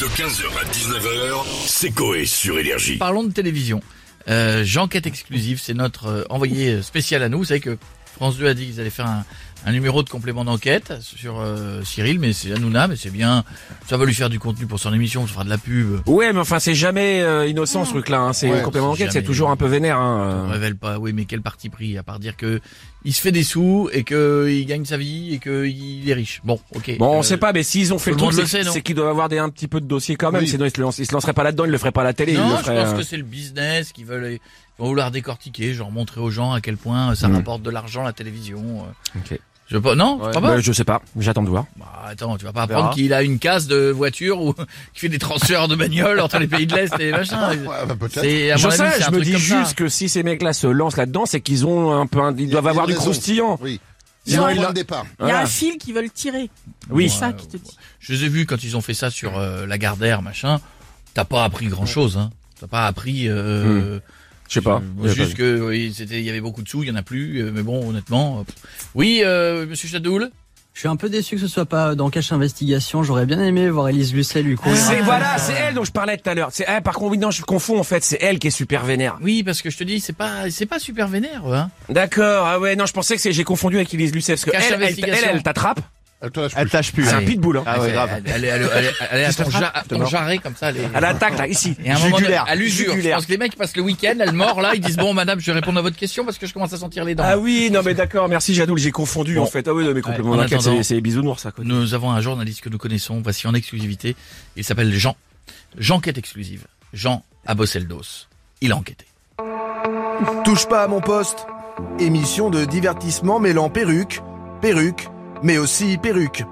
De 15h à 19h, c'est Coé sur Énergie. Parlons de télévision. Euh, J'enquête exclusive, c'est notre euh, envoyé spécial à nous. Vous savez que France 2 a dit qu'ils allaient faire un, un numéro de complément d'enquête sur euh, Cyril, mais c'est Hanouna, mais c'est bien. Ça va lui faire du contenu pour son émission, ça fera de la pub. Ouais, mais enfin, c'est jamais euh, innocent ce truc-là. Hein. C'est Ouais, complètement c'est enquête, c'est toujours un peu vénère. Hein. On euh. révèle pas, oui, mais quel parti pris, à part dire que il se fait des sous et que il gagne sa vie et qu'il est riche. Bon, ok. Bon, on Euh, sait pas, mais s'ils ont fait tout le truc, le c'est sait, non c'est qu'ils doivent avoir des, un petit peu de dossier quand même. Oui. Sinon, ils se, lancent- ils se lanceraient pas là-dedans, ils le feraient pas à la télé. ils Non, je pense euh, que c'est le business qui veulent, ils vont vouloir décortiquer, genre montrer aux gens à quel point ça Mm. rapporte de l'argent la télévision. euh. Je pas, non, Ouais. pas pas. Bah, je sais pas, j'attends de voir. Bah, attends, tu vas pas apprendre qu'il a une case de voiture ou qui fait des transferts de bagnoles entre les pays de l'Est et machin. Ouais, bah, peut-être. C'est, à Je sais, me dis ça. juste que si ces mecs-là se lancent là-dedans, c'est qu'ils ont un peu, un- ils doivent avoir du croustillant. Oui. Sinon, il a- départ. Y a un fil qui veulent tirer. Oui. C'est ça qui te dit. Je les ai vus quand ils ont fait ça sur euh, la Gardère, machin. T'as pas appris grand chose, hein. T'as pas appris. Euh, Je sais pas. juste que oui, c'était, il y avait beaucoup de sous, il y en a plus. euh, mais bon, honnêtement. pff. Oui, euh, Monsieur Chadoul. Je suis un peu déçu que ce soit pas dans Cache Investigation. J'aurais bien aimé voir Elise Lucet lui courir. C'est voilà, c'est elle dont je parlais tout à l'heure. C'est ah, par contre, oui, non, je confonds en fait. C'est elle qui est super vénère. Oui, parce que je te dis, c'est pas, c'est pas super vénère, hein. D'accord. Ah ouais, non, je pensais que c'est j'ai confondu avec Elise Lucet parce que Cache elle, elle, elle t'attrape. Elle tâche plus. C'est un pitbull. Hein. Ah ouais, Elle- grave. Elle, elle, elle, elle, elle est à ton, ja- à ton mort. jarret comme ça. Elle, est- Elle attaque là, ici. Et à un moment, à l'usure. Je pense que les mecs passent le week-end, elle mord là, ils disent bon madame, je vais répondre à votre question parce que je commence à sentir les dents. Ah oui, non mais d'accord, merci Jadoul, j'ai confondu Bon. en fait. Ah oui, non, mais complètement attendant- c'est bisounours ça quoi. Nous avons un journaliste que nous connaissons, voici en exclusivité. Il s'appelle Jean. J'enquête exclusive. Jean a bossé le dos. Il a enquêté. Touche pas à mon poste. Émission de divertissement mêlant perruque, perruque, mais aussi perruque.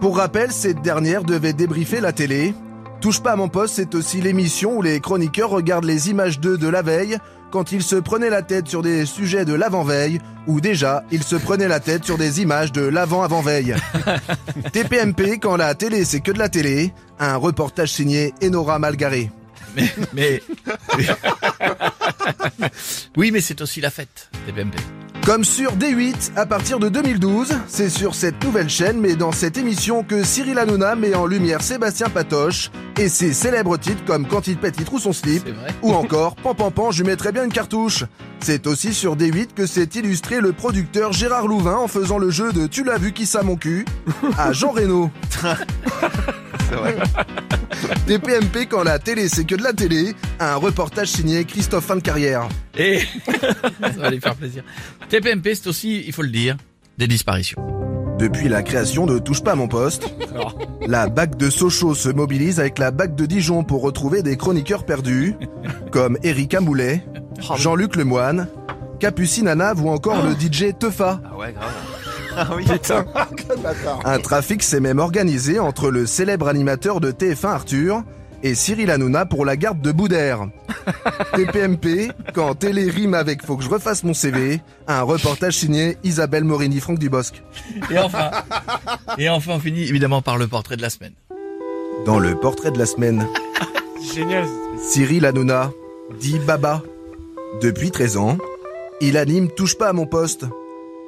Pour rappel, cette dernière devait débriefer la télé. Touche pas à mon poste, c'est aussi l'émission où les chroniqueurs regardent les images d'eux de la veille quand ils se prenaient la tête sur des sujets de l'avant-veille ou déjà ils se prenaient la tête sur des images de l'avant-avant-veille. TPMP quand la télé c'est que de la télé, un reportage signé Enora Malgaré. Mais, mais... oui, mais c'est aussi la fête BMP. Comme sur D8, à partir de 2012, c'est sur cette nouvelle chaîne, mais dans cette émission que Cyril Hanouna met en lumière Sébastien Patoche et ses célèbres titres comme Quand il pète, il trouve son slip, C'est vrai. ou encore Pan Pan Pan, je lui mettrais bien une cartouche. C'est aussi sur D8 que s'est illustré le producteur Gérard Louvain en faisant le jeu de Tu l'as vu qui ça mon cul à Jean Reno. TPMP quand la télé c'est que de la télé, un reportage signé Christophe Fin de Carrière. Et ça va les faire plaisir. TPMP, c'est aussi, il faut le dire, des disparitions. Depuis la création de Touche pas à mon poste, la BAC de Sochaux se mobilise avec la BAC de Dijon pour retrouver des chroniqueurs perdus, comme Eric Amoulet, Jean-Luc Lemoine, Capucine Anave ou encore le DJ Teufa. Ah ouais, grave. Ah oui. Putain. Un trafic s'est même organisé entre le célèbre animateur de TF1 Arthur et Cyril Hanouna pour la garde de Boudère. TPMP, quand télé rime avec Faut que je refasse mon CV, un reportage signé Isabelle Morini-Franck Dubosc. Et enfin, et enfin, on finit évidemment par le portrait de la semaine. Dans le portrait de la semaine, Génial. Cyril Hanouna, dit Baba. Depuis 13 ans, il anime Touche pas à mon poste.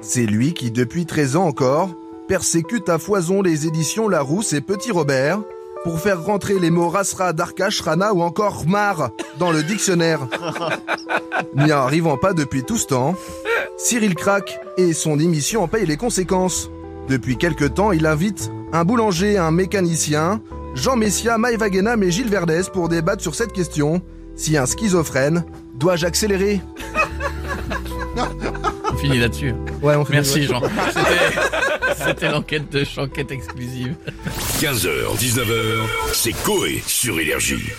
C'est lui qui, depuis 13 ans encore, persécute à foison les éditions Larousse et Petit Robert pour faire rentrer les mots Rasra, Darkash, Rana ou encore Mar dans le dictionnaire. N'y arrivant pas depuis tout ce temps, Cyril craque et son émission en paye les conséquences. Depuis quelque temps, il invite un boulanger, un mécanicien, Jean Messia, Maëva Guénam et Gilles Verdès pour débattre sur cette question. Si un schizophrène, dois-je accélérer? Finit là-dessus. Ouais, on Merci Jean. C'était- C'était l'enquête de Chanquette exclusive. 15h, 19h, c'est Coé sur Énergie.